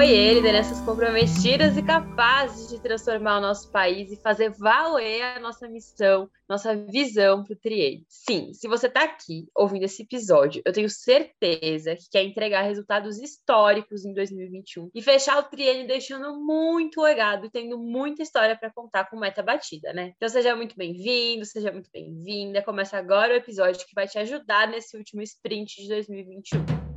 Oiê, lideranças comprometidas e capazes de transformar o nosso país e fazer valer a nossa missão, nossa visão para o Triene. Sim, se você está aqui ouvindo esse episódio, eu tenho certeza que quer entregar resultados históricos em 2021 e fechar o Triene deixando muito legado e tendo muita história para contar com meta batida, né? Então seja muito bem-vindo, seja muito bem-vinda. Começa agora o episódio que vai te ajudar nesse último sprint de 2021.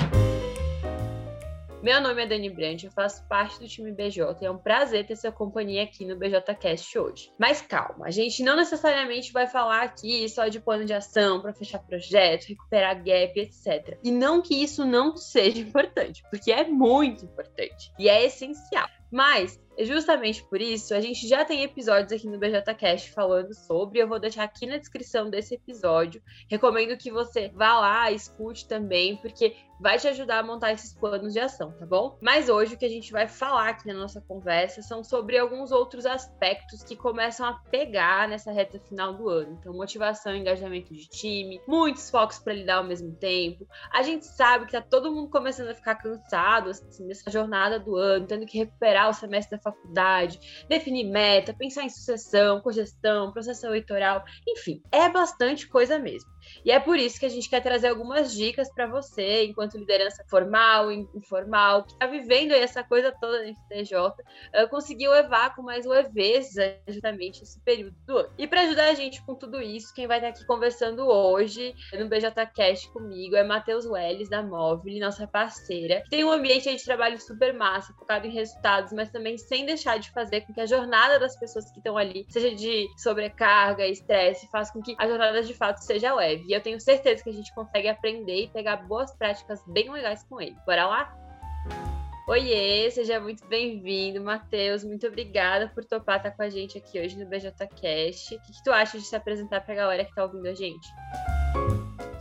Meu nome é Dani Brandt, eu faço parte do time BJ e é um prazer ter sua companhia aqui no BJCast hoje. Mas calma, a gente não necessariamente vai falar aqui só de plano de ação para fechar projeto, recuperar gap, etc. E não que isso não seja importante, porque é muito importante e é essencial. Mas Justamente por isso, a gente já tem episódios aqui no BJCast falando sobre. Eu vou deixar aqui na descrição desse episódio. Recomendo que você vá lá, escute também, porque vai te ajudar a montar esses planos de ação, tá bom? Mas hoje o que a gente vai falar aqui na nossa conversa são sobre alguns outros aspectos que começam a pegar nessa reta final do ano. Então, motivação engajamento de time, muitos focos para lidar ao mesmo tempo. A gente sabe que tá todo mundo começando a ficar cansado assim, nessa jornada do ano, tendo que recuperar o semestre da faculdade, definir meta, pensar em sucessão, cogestão, processo eleitoral, enfim, é bastante coisa mesmo. E é por isso que a gente quer trazer algumas dicas para você, enquanto liderança formal, informal, que está vivendo essa coisa toda no TJ, conseguir levar com mais leveza justamente esse período do ano. E para ajudar a gente com tudo isso, quem vai estar aqui conversando hoje no BJCast comigo é Matheus Welles, da Móvel, nossa parceira, que tem um ambiente de trabalho super massa, focado em resultados, mas também sem deixar de fazer com que a jornada das pessoas que estão ali seja de sobrecarga, estresse, faça com que a jornada de fato seja leve leve. E eu tenho certeza que a gente consegue aprender e pegar boas práticas bem legais com ele. Bora lá? Oiê, seja muito bem-vindo, Matheus. Muito obrigada por topar estar com a gente aqui hoje no BJCast. O que, que tu acha de se apresentar para a galera que está ouvindo a gente?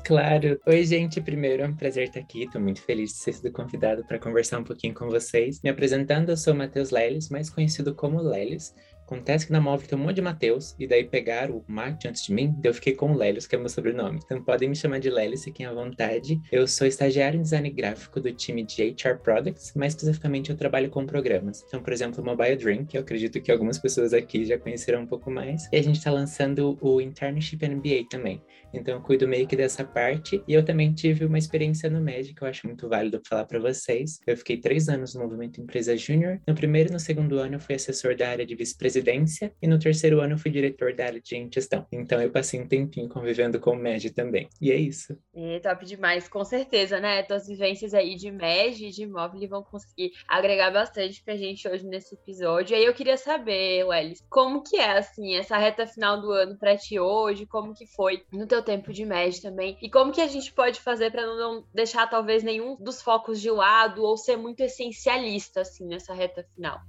Claro. Oi, gente. Primeiro, é um prazer estar aqui. Estou muito feliz de ser sido convidado para conversar um pouquinho com vocês. Me apresentando, eu sou Matheus Leles, mais conhecido como Leles. Acontece que na móvel tem um monte de Mateus, e daí pegaram o Mate antes de mim, daí eu fiquei com o Lélios, que é meu sobrenome. Então podem me chamar de Lélios, fiquem à vontade. Eu sou estagiário em design gráfico do time de HR Products, mais especificamente eu trabalho com programas. Então, por exemplo, o Mobile Dream, que eu acredito que algumas pessoas aqui já conheceram um pouco mais. E a gente está lançando o Internship MBA também. Então eu cuido meio que dessa parte. E eu também tive uma experiência no MED, que eu acho muito válido falar para vocês. Eu fiquei três anos no Movimento Empresa Júnior. No primeiro e no segundo ano eu fui assessor da área de vice-presidente presidência e no terceiro ano fui diretor da área de gestão. Então eu passei um tempinho convivendo com o MED também. E é isso. É, top demais, com certeza, né? Tuas vivências aí de MED e de imóvel vão conseguir agregar bastante pra gente hoje nesse episódio. E aí eu queria saber, Welles, como que é, assim, essa reta final do ano pra ti hoje? Como que foi no teu tempo de MED também? E como que a gente pode fazer para não deixar talvez nenhum dos focos de lado ou ser muito essencialista, assim, nessa reta final?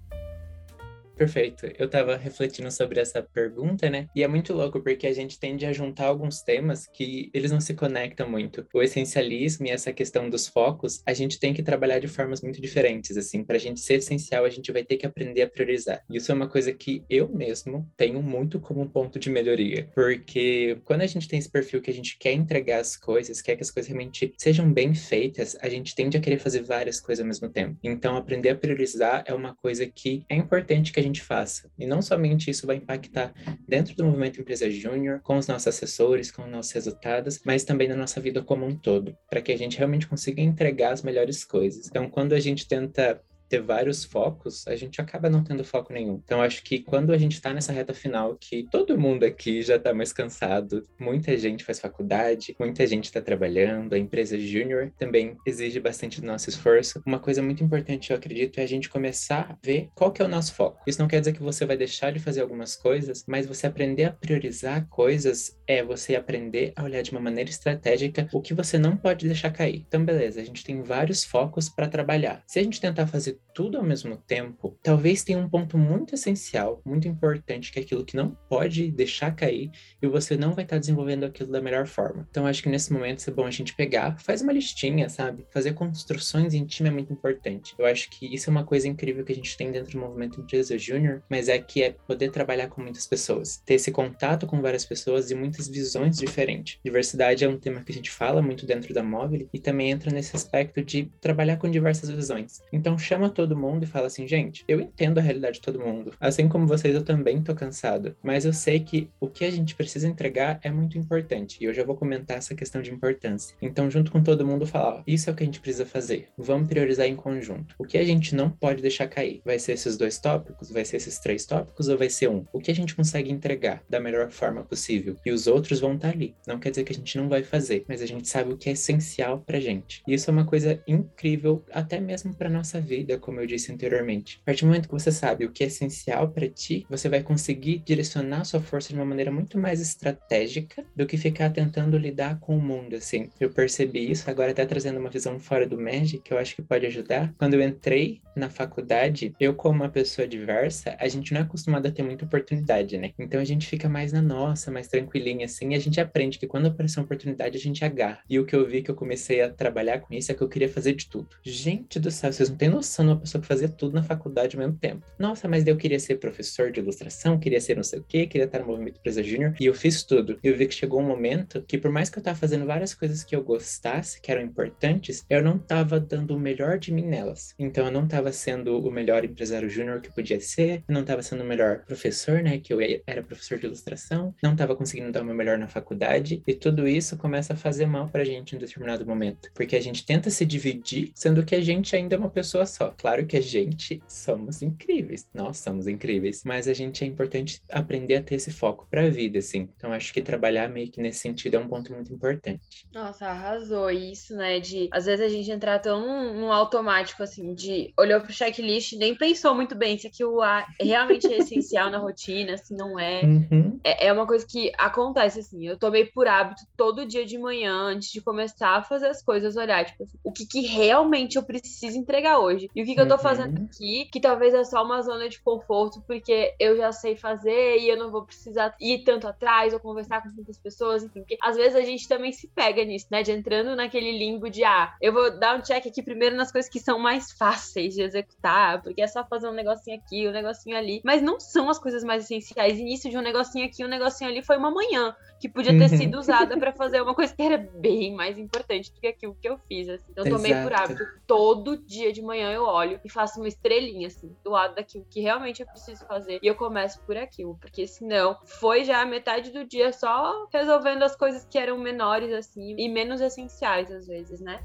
Perfeito. Eu estava refletindo sobre essa pergunta, né? E é muito louco porque a gente tende a juntar alguns temas que eles não se conectam muito. O essencialismo e essa questão dos focos, a gente tem que trabalhar de formas muito diferentes, assim. Para a gente ser essencial, a gente vai ter que aprender a priorizar. Isso é uma coisa que eu mesmo tenho muito como ponto de melhoria, porque quando a gente tem esse perfil que a gente quer entregar as coisas, quer que as coisas realmente sejam bem feitas, a gente tende a querer fazer várias coisas ao mesmo tempo. Então, aprender a priorizar é uma coisa que é importante que a gente faça. E não somente isso vai impactar dentro do movimento Empresa Júnior, com os nossos assessores, com os nossos resultados, mas também na nossa vida como um todo, para que a gente realmente consiga entregar as melhores coisas. Então, quando a gente tenta ter vários focos, a gente acaba não tendo foco nenhum. Então, acho que quando a gente está nessa reta final, que todo mundo aqui já está mais cansado, muita gente faz faculdade, muita gente está trabalhando, a empresa júnior também exige bastante do nosso esforço. Uma coisa muito importante, eu acredito, é a gente começar a ver qual que é o nosso foco. Isso não quer dizer que você vai deixar de fazer algumas coisas, mas você aprender a priorizar coisas é você aprender a olhar de uma maneira estratégica o que você não pode deixar cair. Então, beleza, a gente tem vários focos para trabalhar. Se a gente tentar fazer はい。Tudo ao mesmo tempo, talvez tenha um ponto muito essencial, muito importante, que é aquilo que não pode deixar cair e você não vai estar desenvolvendo aquilo da melhor forma. Então, acho que nesse momento é bom a gente pegar, faz uma listinha, sabe? Fazer construções em time é muito importante. Eu acho que isso é uma coisa incrível que a gente tem dentro do movimento Empresa Júnior, mas é que é poder trabalhar com muitas pessoas, ter esse contato com várias pessoas e muitas visões diferentes. Diversidade é um tema que a gente fala muito dentro da Móvel e também entra nesse aspecto de trabalhar com diversas visões. Então, chama todo todo mundo e fala assim, gente, eu entendo a realidade de todo mundo. Assim como vocês, eu também tô cansado. Mas eu sei que o que a gente precisa entregar é muito importante. E eu já vou comentar essa questão de importância. Então, junto com todo mundo, falar, isso é o que a gente precisa fazer. Vamos priorizar em conjunto. O que a gente não pode deixar cair? Vai ser esses dois tópicos? Vai ser esses três tópicos? Ou vai ser um? O que a gente consegue entregar da melhor forma possível? E os outros vão estar tá ali. Não quer dizer que a gente não vai fazer, mas a gente sabe o que é essencial pra gente. E isso é uma coisa incrível, até mesmo pra nossa vida, como eu disse anteriormente. A partir do momento que você sabe o que é essencial para ti, você vai conseguir direcionar sua força de uma maneira muito mais estratégica do que ficar tentando lidar com o mundo, assim. Eu percebi isso, agora até trazendo uma visão fora do Magic, que eu acho que pode ajudar. Quando eu entrei na faculdade, eu como uma pessoa diversa, a gente não é acostumado a ter muita oportunidade, né? Então a gente fica mais na nossa, mais tranquilinha, assim, e a gente aprende que quando aparecer uma oportunidade, a gente agarra. E o que eu vi que eu comecei a trabalhar com isso é que eu queria fazer de tudo. Gente do céu, vocês não têm noção pessoa que fazia tudo na faculdade ao mesmo tempo. Nossa, mas eu queria ser professor de ilustração, queria ser não sei o quê, queria estar no movimento Empresa Júnior, e eu fiz tudo. E eu vi que chegou um momento que, por mais que eu tava fazendo várias coisas que eu gostasse, que eram importantes, eu não tava dando o melhor de mim nelas. Então eu não tava sendo o melhor empresário júnior que podia ser, eu não tava sendo o melhor professor, né, que eu era professor de ilustração, não tava conseguindo dar o meu melhor na faculdade, e tudo isso começa a fazer mal pra gente em determinado momento, porque a gente tenta se dividir, sendo que a gente ainda é uma pessoa só. Claro que a gente somos incríveis, nós somos incríveis, mas a gente é importante aprender a ter esse foco pra vida, assim. Então acho que trabalhar meio que nesse sentido é um ponto muito importante. Nossa, arrasou isso, né, de às vezes a gente entrar tão no automático, assim, de olhou pro checklist e nem pensou muito bem se aquilo lá realmente é essencial na rotina, se não é. Uhum. é. É uma coisa que acontece, assim, eu tomei por hábito todo dia de manhã, antes de começar a fazer as coisas, olhar, tipo, o que, que realmente eu preciso entregar hoje. E o que, que eu tô fazendo Uhum. aqui, que talvez é só uma zona de conforto, porque eu já sei fazer e eu não vou precisar ir tanto atrás ou conversar com tantas pessoas, enfim. Porque às vezes a gente também se pega nisso, né? De entrando naquele limbo de, ah, eu vou dar um check aqui primeiro nas coisas que são mais fáceis de executar, porque é só fazer um negocinho aqui, um negocinho ali. Mas não são as coisas mais essenciais. Início de um negocinho aqui, um negocinho ali foi uma manhã, que podia ter Uhum. sido usada pra fazer uma coisa que era bem mais importante do que aquilo que eu fiz, assim. Eu tomei por hábito. Todo dia de manhã eu olho e faço uma estrelinha, assim, do lado daquilo que realmente eu preciso fazer. E eu começo por aquilo, porque senão foi já a metade do dia só resolvendo as coisas que eram menores, assim, e menos essenciais às vezes, né?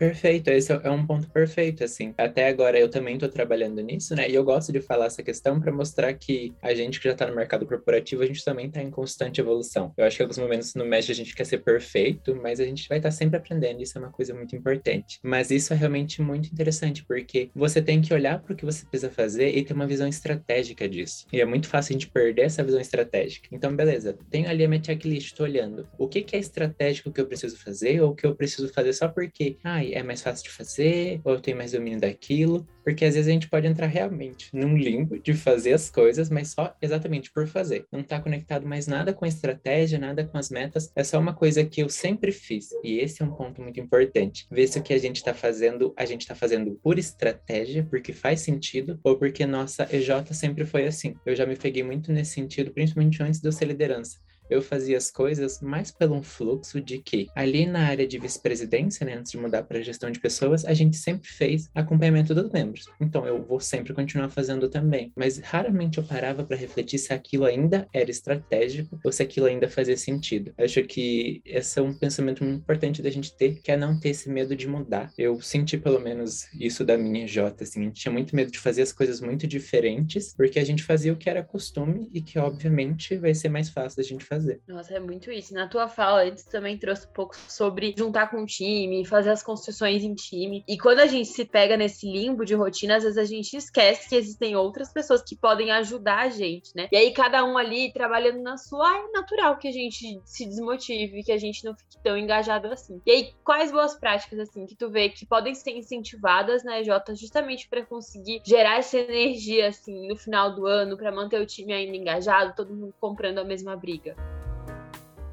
Perfeito, esse é um ponto perfeito, assim. Até agora eu também tô trabalhando nisso, né? E eu gosto de falar essa questão para mostrar que a gente que já tá no mercado corporativo, a gente também tá em constante evolução. Eu acho que em alguns momentos no Mesh a gente quer ser perfeito, mas a gente vai estar sempre aprendendo, isso é uma coisa muito importante. Mas isso é realmente muito interessante, porque você tem que olhar para o que você precisa fazer e ter uma visão estratégica disso. E é muito fácil a gente perder essa visão estratégica. Então, beleza, tenho ali a minha checklist, tô olhando. O que, que é estratégico que eu preciso fazer ou o que eu preciso fazer só porque, ai, é mais fácil de fazer, ou eu tenho mais domínio daquilo. Porque às vezes a gente pode entrar realmente num limbo de fazer as coisas, mas só exatamente por fazer. Não tá conectado mais nada com a estratégia, nada com as metas. É só uma coisa que eu sempre fiz. E esse é um ponto muito importante. Ver se o que a gente tá fazendo, a gente tá fazendo por estratégia, porque faz sentido, ou porque nossa EJ sempre foi assim. Eu já me peguei muito nesse sentido, principalmente antes de eu ser liderança eu fazia as coisas mais pelo um fluxo de que ali na área de vice-presidência, né, antes de mudar para gestão de pessoas, a gente sempre fez acompanhamento dos membros. Então eu vou sempre continuar fazendo também, mas raramente eu parava para refletir se aquilo ainda era estratégico ou se aquilo ainda fazia sentido. Eu acho que esse é um pensamento muito importante da gente ter, que é não ter esse medo de mudar. Eu senti pelo menos isso da minha J, assim, a gente tinha muito medo de fazer as coisas muito diferentes, porque a gente fazia o que era costume e que obviamente vai ser mais fácil da gente fazer fazer. Nossa, é muito isso. Na tua fala, antes também trouxe um pouco sobre juntar com o time, fazer as construções em time. E quando a gente se pega nesse limbo de rotina, às vezes a gente esquece que existem outras pessoas que podem ajudar a gente, né? E aí cada um ali trabalhando na sua, é natural que a gente se desmotive, que a gente não fique tão engajado assim. E aí, quais boas práticas, assim, que tu vê que podem ser incentivadas na EJ justamente para conseguir gerar essa energia, assim, no final do ano, para manter o time ainda engajado, todo mundo comprando a mesma briga?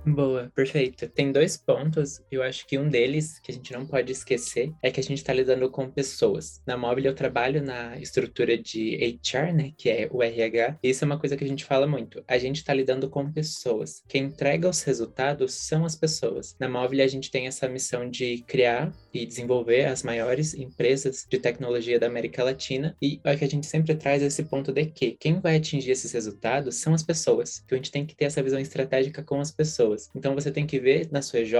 Boa, perfeito. Tem dois pontos. Eu acho que um deles, que a gente não pode esquecer, é que a gente está lidando com pessoas. Na Móvel eu trabalho na estrutura de HR, né? Que é o RH. E isso é uma coisa que a gente fala muito. A gente está lidando com pessoas. Quem entrega os resultados são as pessoas. Na Móvel a gente tem essa missão de criar e desenvolver as maiores empresas de tecnologia da América Latina. E é que a gente sempre traz esse ponto de que quem vai atingir esses resultados são as pessoas. Que a gente tem que ter essa visão estratégica com as pessoas. Então você tem que ver na sua EJ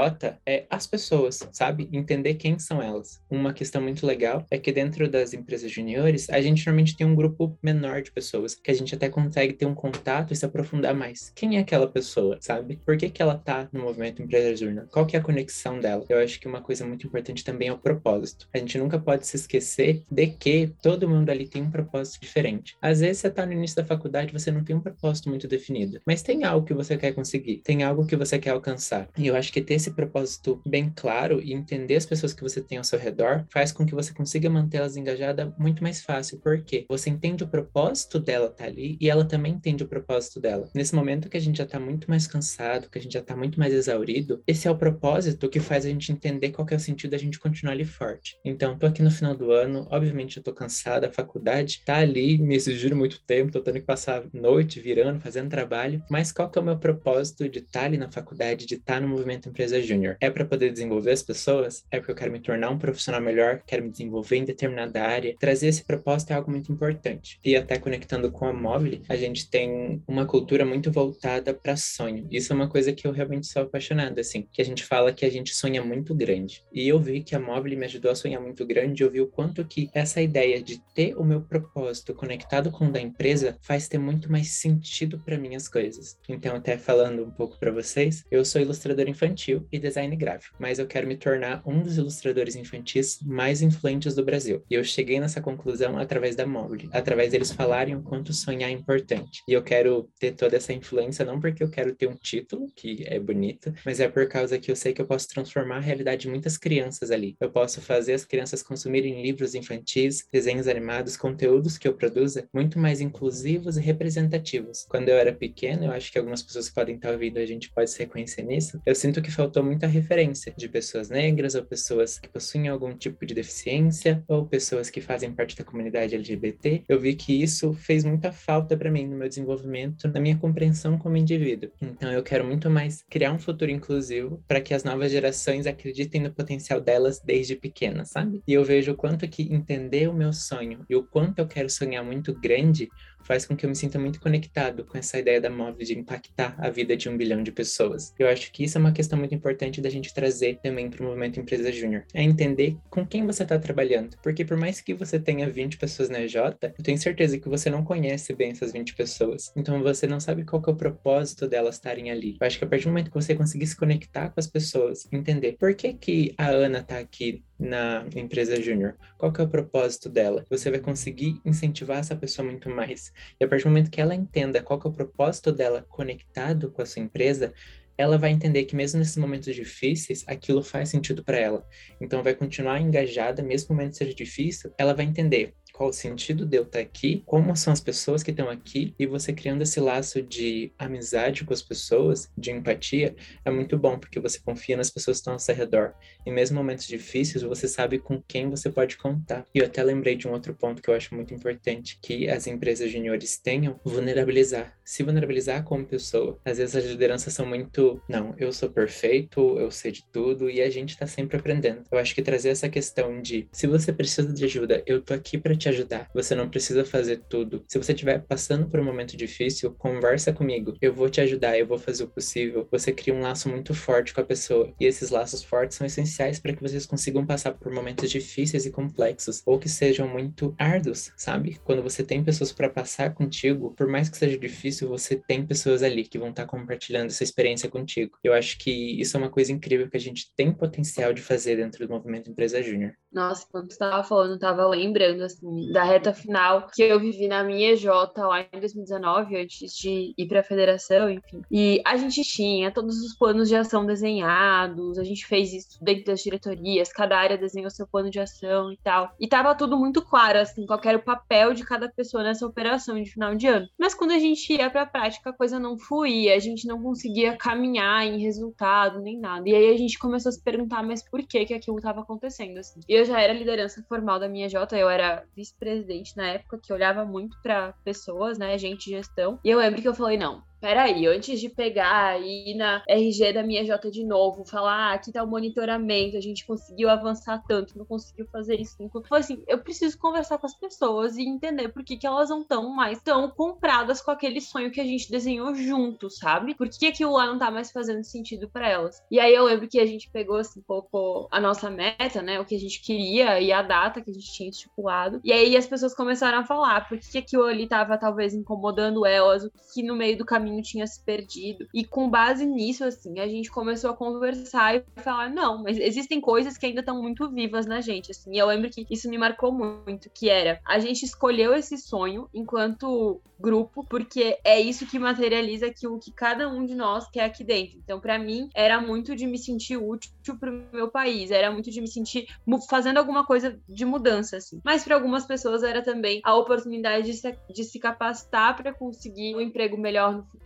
é, as pessoas, sabe? Entender quem são elas. Uma questão muito legal é que dentro das empresas juniores, a gente normalmente tem um grupo menor de pessoas, que a gente até consegue ter um contato e se aprofundar mais. Quem é aquela pessoa, sabe? Por que, que ela tá no movimento Empresa Júnior? Qual que é a conexão dela? Eu acho que uma coisa muito importante também é o propósito. A gente nunca pode se esquecer de que todo mundo ali tem um propósito diferente. Às vezes você tá no início da faculdade, você não tem um propósito muito definido, mas tem algo que você quer conseguir, tem algo que você quer alcançar. E eu acho que ter esse propósito bem claro e entender as pessoas que você tem ao seu redor faz com que você consiga mantê-las engajadas muito mais fácil, porque você entende o propósito dela tá ali e ela também entende o propósito dela. Nesse momento que a gente já tá muito mais cansado, que a gente já tá muito mais exaurido, esse é o propósito que faz a gente entender qual é o sentido da gente continuar ali forte. Então, tô aqui no final do ano, obviamente eu tô cansada, a faculdade tá ali me exigindo muito tempo, tô tendo que passar noite virando, fazendo trabalho, mas qual que é o meu propósito de estar tá ali na faculdade, de estar no movimento Empresa Júnior? É para poder desenvolver as pessoas? É porque eu quero me tornar um profissional melhor, quero me desenvolver em determinada área? Trazer esse propósito é algo muito importante. E até conectando com a Móvel, a gente tem uma cultura muito voltada para sonho. Isso é uma coisa que eu realmente sou apaixonado, assim, que a gente fala que a gente sonha muito grande. E eu vi que a Móvel me ajudou a sonhar muito grande, eu vi o quanto que essa ideia de ter o meu propósito conectado com o da empresa faz ter muito mais sentido para mim as coisas. Então, até falando um pouco para vocês, eu sou ilustrador infantil e design gráfico, mas eu quero me tornar um dos ilustradores infantis mais influentes do Brasil. E eu cheguei nessa conclusão através da Mobile, através deles falarem o quanto sonhar é importante. E eu quero ter toda essa influência não porque eu quero ter um título, que é bonito, mas é por causa que eu sei que eu posso transformar a realidade de muitas crianças ali. Eu posso fazer as crianças consumirem livros infantis, desenhos animados, conteúdos que eu produza muito mais inclusivos e representativos. Quando eu era pequeno, eu acho que algumas pessoas podem estar ouvindo a gente pode se reconhecer nisso, eu sinto que faltou muita referência de pessoas negras ou pessoas que possuem algum tipo de deficiência ou pessoas que fazem parte da comunidade LGBT. Eu vi que isso fez muita falta para mim no meu desenvolvimento, na minha compreensão como indivíduo. Então eu quero muito mais criar um futuro inclusivo para que as novas gerações acreditem no potencial delas desde pequenas, sabe? E eu vejo o quanto que entender o meu sonho e o quanto eu quero sonhar muito grande faz com que eu me sinta muito conectado com essa ideia da Móvel de impactar a vida de um bilhão de pessoas. Eu acho que isso é uma questão muito importante da gente trazer também para o movimento Empresa Júnior. É entender com quem você está trabalhando. Porque por mais que você tenha 20 pessoas na EJ, eu tenho certeza que você não conhece bem essas 20 pessoas. Então você não sabe qual é o propósito delas estarem ali. Eu acho que a partir do momento que você conseguir se conectar com as pessoas, entender por que, que a Ana está aqui na empresa júnior? Qual que é o propósito dela? Você vai conseguir incentivar essa pessoa muito mais. E a partir do momento que ela entenda qual que é o propósito dela conectado com a sua empresa, ela vai entender que mesmo nesses momentos difíceis, aquilo faz sentido para ela. Então vai continuar engajada, mesmo o momento seja difícil, ela vai entender qual o sentido de eu estar aqui, como são as pessoas que estão aqui, e você criando esse laço de amizade com as pessoas, de empatia, é muito bom, porque você confia nas pessoas que estão ao seu redor. E mesmo momentos difíceis, você sabe com quem você pode contar. E eu até lembrei de um outro ponto que eu acho muito importante, que as empresas juniores tenham, vulnerabilizar. Se vulnerabilizar como pessoa. Às vezes as lideranças são muito, não, eu sou perfeito, eu sei de tudo, e a gente está sempre aprendendo. Eu acho que trazer essa questão de, se você precisa de ajuda, eu tô aqui para te te ajudar. Você não precisa fazer tudo. Se você estiver passando por um momento difícil, conversa comigo. Eu vou te ajudar, eu vou fazer o possível. Você cria um laço muito forte com a pessoa. E esses laços fortes são essenciais para que vocês consigam passar por momentos difíceis e complexos, ou que sejam muito árduos, sabe? Quando você tem pessoas para passar contigo, por mais que seja difícil, você tem pessoas ali que vão estar tá compartilhando essa experiência contigo. Eu acho que isso é uma coisa incrível que a gente tem potencial de fazer dentro do movimento Empresa Júnior. Nossa, quando você tava falando, eu tava lembrando, assim, da reta final que eu vivi na minha EJ lá em 2019, antes de ir pra federação, enfim. E a gente tinha todos os planos de ação desenhados, a gente fez isso dentro das diretorias, cada área desenhou seu plano de ação e tal. E tava tudo muito claro, assim, qual era o papel de cada pessoa nessa operação de final de ano. Mas quando a gente ia pra prática, a coisa não fluía, a gente não conseguia caminhar em resultado, nem nada. E aí a gente começou a se perguntar, mas por que que aquilo tava acontecendo, assim? E já era liderança formal da minha J, eu era vice-presidente na época, que olhava muito para pessoas, né, gente de gestão. E eu lembro que eu falei, não, peraí, antes de pegar e ir na RG da minha J de novo, falar, ah, aqui tá o monitoramento, a gente conseguiu avançar tanto, não conseguiu fazer isso. Foi assim, eu preciso conversar com as pessoas e entender por que, que elas não estão mais tão compradas com aquele sonho que a gente desenhou junto, sabe? Por que aquilo lá não tá mais fazendo sentido para elas? E aí eu lembro que a gente pegou assim, um pouco a nossa meta, né, o que a gente queria e a data que a gente tinha estipulado. E aí as pessoas começaram a falar por que, que aquilo ali tava talvez incomodando elas, o que no meio do caminho caminho tinha se perdido. E com base nisso, assim, a gente começou a conversar e falar: não, mas existem coisas que ainda estão muito vivas na gente, assim. E eu lembro que isso me marcou muito, que era a gente escolheu esse sonho enquanto grupo, porque é isso que materializa aquilo que cada um de nós quer aqui dentro. Então, para mim, era muito de me sentir útil pro meu país, era muito de me sentir fazendo alguma coisa de mudança, assim. Mas para algumas pessoas era também a oportunidade de se, de se capacitar para conseguir um emprego melhor no futuro,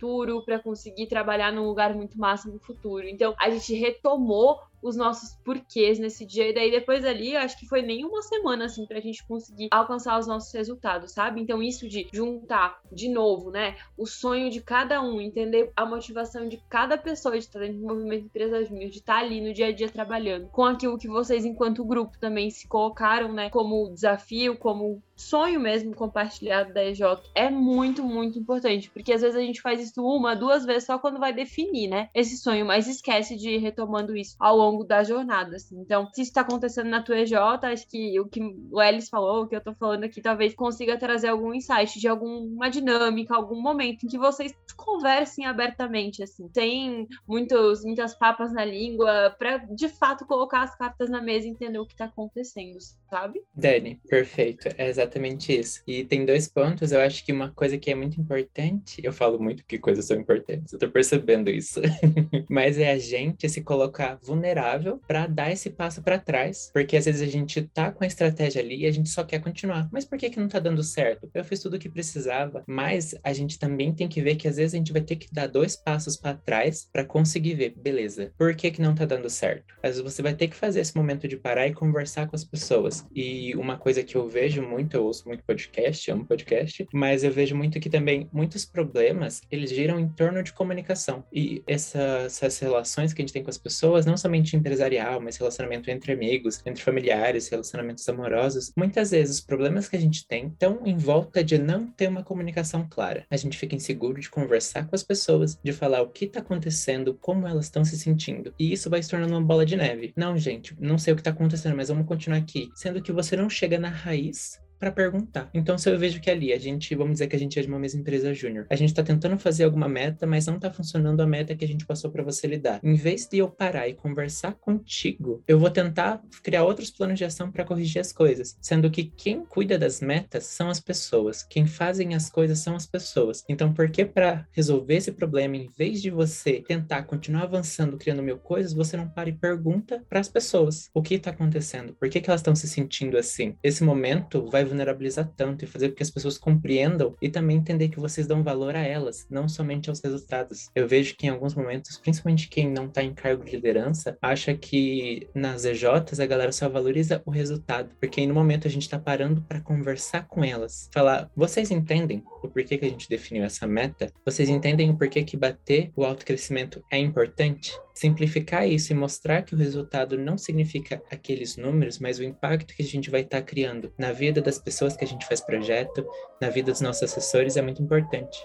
para conseguir trabalhar num lugar muito massa no futuro. Então, a gente retomou os nossos porquês nesse dia. E daí depois ali, acho que foi nem uma semana assim pra gente conseguir alcançar os nossos resultados, sabe? Então isso de juntar de novo, né, o sonho de cada um, entender a motivação de cada pessoa de estar dentro do movimento Empresas Mil, de estar ali no dia a dia trabalhando, com aquilo que vocês enquanto grupo também se colocaram, né, como desafio, como sonho mesmo compartilhado da EJ é muito, muito importante, porque às vezes a gente faz isso uma, duas vezes só quando vai definir, né, esse sonho, mas esquece de ir retomando isso ao longo da jornada, assim. Então, se isso tá acontecendo na tua EJ, acho que o que o Ellis falou, o que eu tô falando aqui, talvez consiga trazer algum insight de alguma dinâmica, algum momento em que vocês conversem abertamente, assim, sem muitos, muitas papas na língua, para de fato colocar as cartas na mesa e entender o que tá acontecendo, sabe? Dani, perfeito. É exatamente isso. E tem dois pontos, eu acho que uma coisa que é muito importante, eu falo muito que coisas são importantes, eu tô percebendo isso, mas é a gente se colocar vulnerável para dar esse passo para trás, porque às vezes a gente tá com a estratégia ali e a gente só quer continuar. Mas por que que não tá dando certo? Eu fiz tudo o que precisava, mas a gente também tem que ver que às vezes a gente vai ter que dar dois passos para trás para conseguir ver, beleza, por que que não tá dando certo? Às vezes você vai ter que fazer esse momento de parar e conversar com as pessoas. E uma coisa que eu vejo muito, eu ouço muito podcast, amo podcast, mas eu vejo muito que também muitos problemas, eles giram em torno de comunicação. E essa, essas relações que a gente tem com as pessoas, não somente empresarial, mas relacionamento entre amigos, entre familiares, relacionamentos amorosos, muitas vezes os problemas que a gente tem estão em volta de não ter uma comunicação clara. A gente fica inseguro de conversar com as pessoas, de falar o que está acontecendo, como elas estão se sentindo. E isso vai se tornando uma bola de neve. Não, gente, não sei o que está acontecendo, mas vamos continuar aqui. Sendo que você não chega na raiz para perguntar. Então, se eu vejo que ali a gente, vamos dizer que a gente é de uma mesma empresa júnior, a gente está tentando fazer alguma meta, mas não está funcionando a meta que a gente passou para você lidar. Em vez de eu parar e conversar contigo, eu vou tentar criar outros planos de ação para corrigir as coisas, sendo que quem cuida das metas são as pessoas, quem fazem as coisas são as pessoas. Então, por que para resolver esse problema, em vez de você tentar continuar avançando criando mil coisas, você não para e pergunta para as pessoas o que está acontecendo? Por que, que elas estão se sentindo assim? Esse momento vai vulnerabilizar tanto e fazer com que as pessoas compreendam e também entender que vocês dão valor a elas, não somente aos resultados. Eu vejo que em alguns momentos, principalmente quem não está em cargo de liderança, acha que nas EJs a galera só valoriza o resultado, porque no momento a gente está parando para conversar com elas, falar: vocês entendem o porquê que a gente definiu essa meta? Vocês entendem o porquê que bater o autocrescimento é importante? Simplificar isso e mostrar que o resultado não significa aqueles números, mas o impacto que a gente vai estar tá criando na vida das pessoas que a gente faz projeto, na vida dos nossos assessores é muito importante.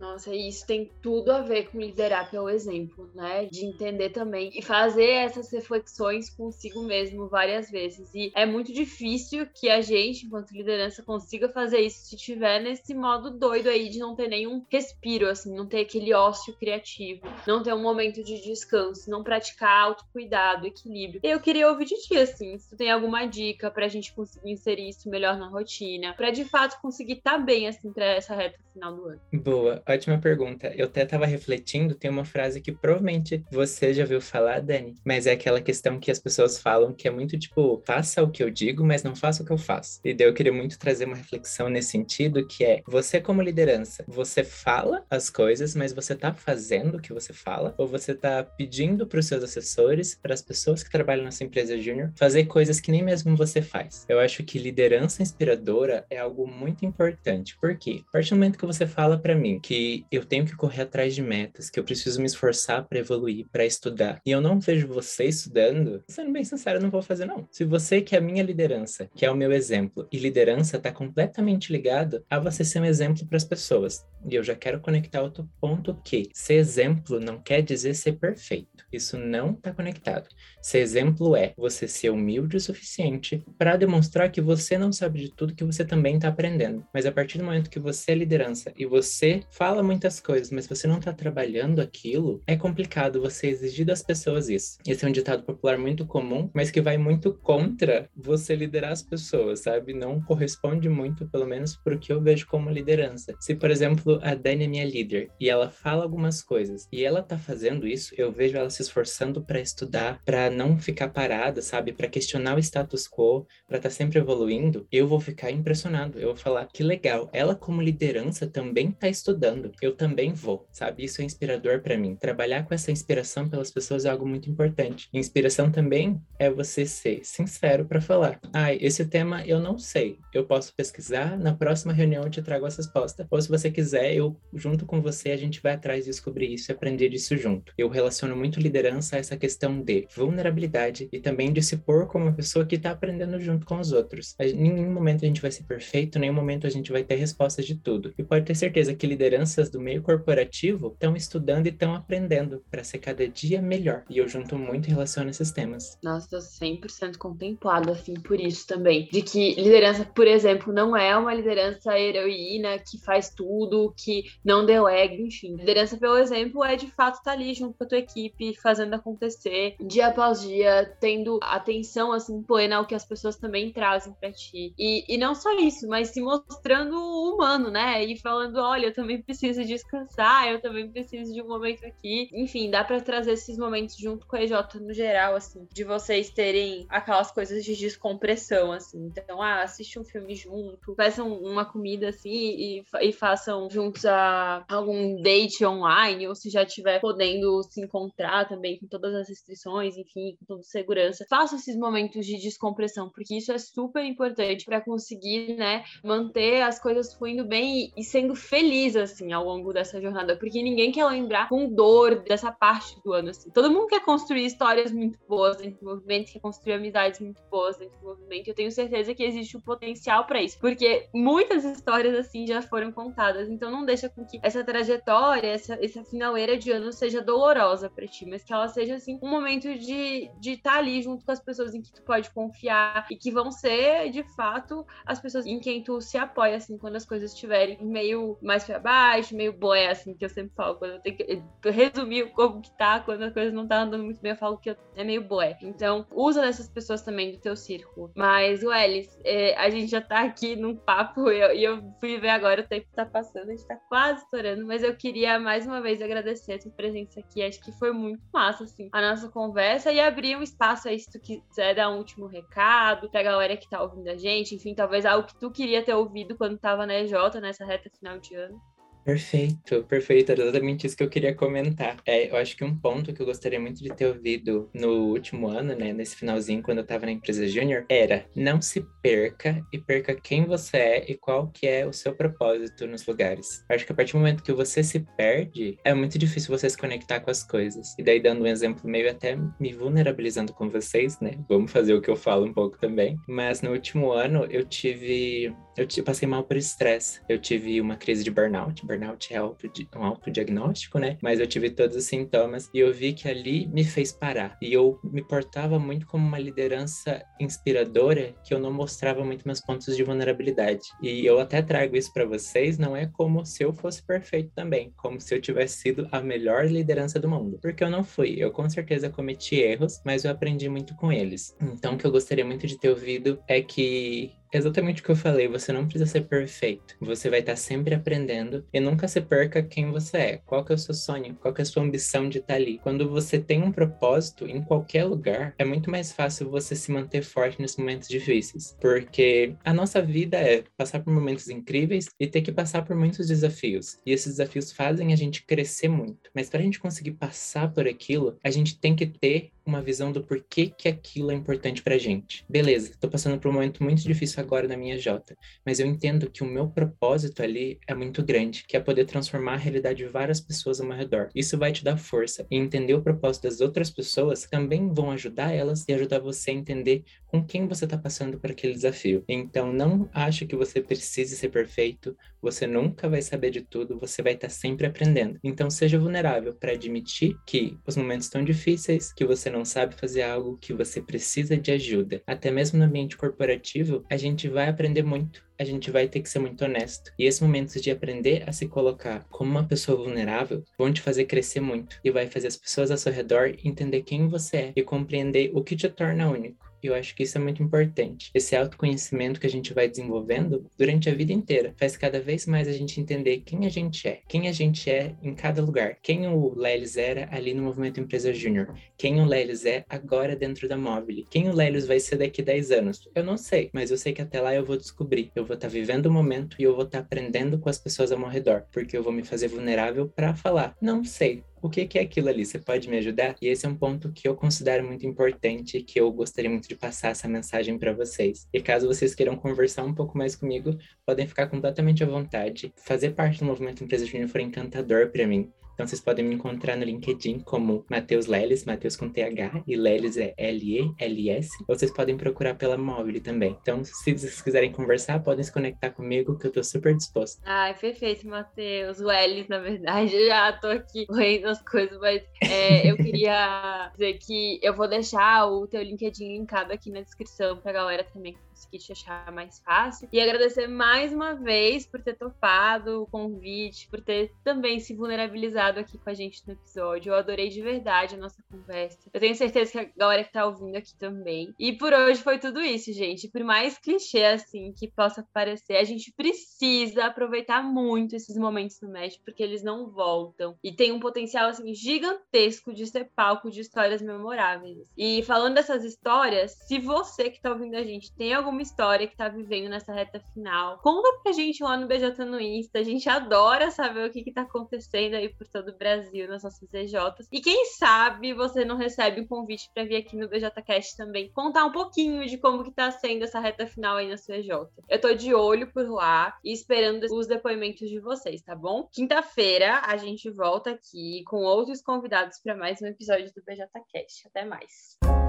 Nossa, isso tem tudo a ver com liderar pelo exemplo, né? De entender também e fazer essas reflexões consigo mesmo várias vezes. E é muito difícil que a gente, enquanto liderança, consiga fazer isso se tiver nesse modo doido aí de não ter nenhum respiro, assim, não ter aquele ócio criativo, não ter um momento de descanso, não praticar autocuidado, equilíbrio. E eu queria ouvir de ti, assim, se tu tem alguma dica pra gente conseguir inserir isso melhor na rotina, pra de fato conseguir estar tá bem, assim, pra essa reta final do ano. Boa, ótima pergunta. Eu até tava refletindo, tem uma frase que provavelmente você já ouviu falar, Dani, mas é aquela questão que as pessoas falam que é muito tipo, faça o que eu digo, mas não faça o que eu faço. E daí eu queria muito trazer uma reflexão nesse sentido, que é, você como liderança, você fala as coisas, mas você tá fazendo o que você fala? Ou você tá pedindo para os seus assessores, para as pessoas que trabalham na sua empresa júnior, fazer coisas que nem mesmo você faz? Eu acho que liderança inspiradora é algo muito importante. Por quê? A partir do momento que você fala para mim que eu tenho que correr atrás de metas, que eu preciso me esforçar para evoluir, para estudar, e eu não vejo você estudando, sendo bem sincero, eu não vou fazer não. Se você que é a minha liderança, que é o meu exemplo, e liderança está completamente ligado a você ser um exemplo para as pessoas. E eu já quero conectar outro ponto que ser exemplo não quer dizer ser perfeito. Isso não está conectado. Ser exemplo é você ser humilde o suficiente para demonstrar que você não sabe de tudo que você também está aprendendo. Mas a partir do momento que você é liderança e você fala muitas coisas, mas você não está trabalhando aquilo, é complicado você exigir das pessoas isso. Esse é um ditado popular muito comum, mas que vai muito contra você liderar as pessoas, sabe? Não corresponde muito, pelo menos, para o que eu vejo como liderança. Se, por exemplo, a Dani é minha líder e ela fala algumas coisas e ela tá fazendo isso, eu vejo ela se esforçando para estudar, para não ficar parada, sabe? Para questionar o status quo, para estar tá sempre evoluindo, eu vou ficar impressionado. Eu vou falar que legal, ela como liderança também tá estudando. Eu também vou, sabe? Isso é inspirador para mim. Trabalhar com essa inspiração pelas pessoas é algo muito importante. Inspiração também é você ser sincero para falar. Ah, esse tema eu não sei. Eu posso pesquisar, na próxima reunião eu te trago essa resposta. Ou se você quiser, eu junto com você a gente vai atrás de descobrir isso e aprender disso junto. Eu relaciono muito liderança a essa questão de vulnerabilidade e também de se pôr como uma pessoa que está aprendendo junto com os outros. Em nenhum momento a gente vai ser perfeito, em nenhum momento a gente vai ter respostas de tudo. E pode ter certeza que lideranças do meio corporativo estão estudando e estão aprendendo para ser cada dia melhor. E eu junto muito em relação a esses temas. Nossa, tô 100% contemplado, assim, por isso também. De que liderança, por exemplo, não é uma liderança heroína que faz tudo, que não delega, enfim. Liderança, pelo exemplo, é de fato estar tá ali junto com a tua equipe, fazendo acontecer, dia após dia, tendo atenção, assim, plena ao que as pessoas também trazem para ti. E, e não só isso, mas se mostrando humano, né? E falando, olha, eu também preciso descansar, eu também preciso de um momento aqui. Enfim, dá para trazer esses momentos junto com a EJ no geral, assim, de vocês terem aquelas coisas de descompressão, assim. Então, ah, assiste um filme junto, peçam uma comida, assim, e, e façam juntos a, algum date online, ou se já estiver podendo se encontrar também com todas as restrições, enfim, com toda segurança. Façam esses momentos de descompressão, porque isso é super importante para conseguir, né, manter as coisas fluindo bem e, e sendo feliz, assim, ao longo dessa jornada, porque ninguém quer lembrar com dor dessa parte do ano, assim. Todo mundo quer construir histórias muito boas dentro do movimento, quer construir amizades muito boas dentro do movimento. Eu tenho certeza que existe um potencial para isso, porque muitas histórias assim já foram contadas. Então não deixa com que essa trajetória, essa, essa finaleira de ano seja dolorosa para ti, mas que ela seja assim um momento de estar tá ali junto com as pessoas em que tu pode confiar e que vão ser de fato as pessoas em quem tu se apoia assim quando as coisas estiverem meio mais para baixo, meio boé assim que eu sempre falo quando eu tenho que resumir como que tá quando a coisa não tá andando muito bem, eu falo que é meio boé. Então, usa dessas pessoas também do teu círculo. Mas, Welles, é, a gente já tá aqui num papo e eu, eu, fui ver agora, o tempo tá passando, a gente tá quase estourando, mas eu queria mais uma vez agradecer a tua presença aqui. Acho que foi muito massa, assim, a nossa conversa e abrir um espaço aí se tu quiser dar um último recado pra galera que tá ouvindo a gente, enfim, talvez algo que tu queria ter ouvido quando tava na EJ, nessa reta final de ano. Perfeito, perfeito. Era exatamente isso que eu queria comentar. É, eu acho que um ponto que eu gostaria muito de ter ouvido no último ano, né, nesse finalzinho, quando eu estava na empresa júnior, era não se perca e perca quem você é e qual que é o seu propósito nos lugares. Eu acho que a partir do momento que você se perde, é muito difícil você se conectar com as coisas. E daí, dando um exemplo meio até me vulnerabilizando com vocês, né, vamos fazer o que eu falo um pouco também. Mas no último ano, eu tive... Eu passei mal por estresse. Eu tive uma crise de burnout, burnout é um autodiagnóstico, né? Mas eu tive todos os sintomas e eu vi que ali me fez parar. E eu me portava muito como uma liderança inspiradora que eu não mostrava muito meus pontos de vulnerabilidade. E eu até trago isso para vocês, não é como se eu fosse perfeito também, como se eu tivesse sido a melhor liderança do mundo, porque eu não fui. Eu com certeza cometi erros, mas eu aprendi muito com eles. Então, o que eu gostaria muito de ter ouvido é que exatamente o que eu falei, você não precisa ser perfeito. Você vai estar sempre aprendendo e nunca se perca quem você é. Qual que é o seu sonho? Qual que é a sua ambição de estar ali? Quando você tem um propósito em qualquer lugar, é muito mais fácil você se manter forte nesses momentos difíceis, porque a nossa vida é passar por momentos incríveis e ter que passar por muitos desafios. E esses desafios fazem a gente crescer muito. Mas para a gente conseguir passar por aquilo, a gente tem que ter uma visão do porquê que aquilo é importante pra gente. Beleza, tô passando por um momento muito difícil agora na minha Jota, mas eu entendo que o meu propósito ali é muito grande, que é poder transformar a realidade de várias pessoas ao meu redor. Isso vai te dar força e entender o propósito das outras pessoas também vão ajudar elas e ajudar você a entender com quem você está passando por aquele desafio. Então, não ache que você precise ser perfeito, você nunca vai saber de tudo, você vai estar sempre aprendendo. Então, seja vulnerável para admitir que os momentos estão difíceis, que você não sabe fazer algo, que você precisa de ajuda. Até mesmo no ambiente corporativo, a gente vai aprender muito a gente vai ter que ser muito honesto. E esses momentos de aprender a se colocar como uma pessoa vulnerável vão te fazer crescer muito e vai fazer as pessoas ao seu redor entender quem você é e compreender o que te torna único. Eu acho que isso é muito importante. Esse autoconhecimento que a gente vai desenvolvendo durante a vida inteira faz cada vez mais a gente entender quem a gente é, quem a gente é em cada lugar, quem o Lelis era ali no Movimento Empresa Júnior, quem o Lelis é agora dentro da Mobile, quem o Lelis vai ser daqui a 10 anos. Eu não sei, mas eu sei que até lá eu vou descobrir. Eu vou estar tá vivendo o momento e eu vou estar tá aprendendo com as pessoas ao meu redor, porque eu vou me fazer vulnerável para falar. Não sei, o que, que é aquilo ali? Você pode me ajudar? E esse é um ponto que eu considero muito importante que eu gostaria muito de passar essa mensagem para vocês. E caso vocês queiram conversar um pouco mais comigo, podem ficar completamente à vontade. Fazer parte do movimento Empresa Júnior foi encantador para mim. Então vocês podem me encontrar no LinkedIn como Matheus Leles, Matheus com TH, e Leles é L-E-L-S. Ou vocês podem procurar pela Mobile também. Então, se vocês quiserem conversar, podem se conectar comigo, que eu tô super disposto. Ai, perfeito, Matheus. O Leles, na verdade, eu já tô aqui correndo as coisas, mas é, eu queria dizer que eu vou deixar o teu LinkedIn linkado aqui na descrição pra galera também conseguir te achar mais fácil. E agradecer mais uma vez por ter topado o convite, por ter também se vulnerabilizado aqui com a gente no episódio. Eu adorei de verdade a nossa conversa. Eu tenho certeza que a galera que tá ouvindo aqui também. E por hoje foi tudo isso, gente. Por mais clichê assim que possa parecer, a gente precisa aproveitar muito esses momentos no México, porque eles não voltam. E tem um potencial assim gigantesco de ser palco de histórias memoráveis. E falando dessas histórias, se você que tá ouvindo a gente tem algum alguma história que tá vivendo nessa reta final. Conta pra gente lá no BJ no Insta. A gente adora saber o que, que tá acontecendo aí por todo o Brasil nas nossas CJs. E quem sabe você não recebe um convite para vir aqui no BJCast também contar um pouquinho de como que tá sendo essa reta final aí na CJ. Eu tô de olho por lá e esperando os depoimentos de vocês, tá bom? Quinta-feira a gente volta aqui com outros convidados para mais um episódio do BJCast. Até mais.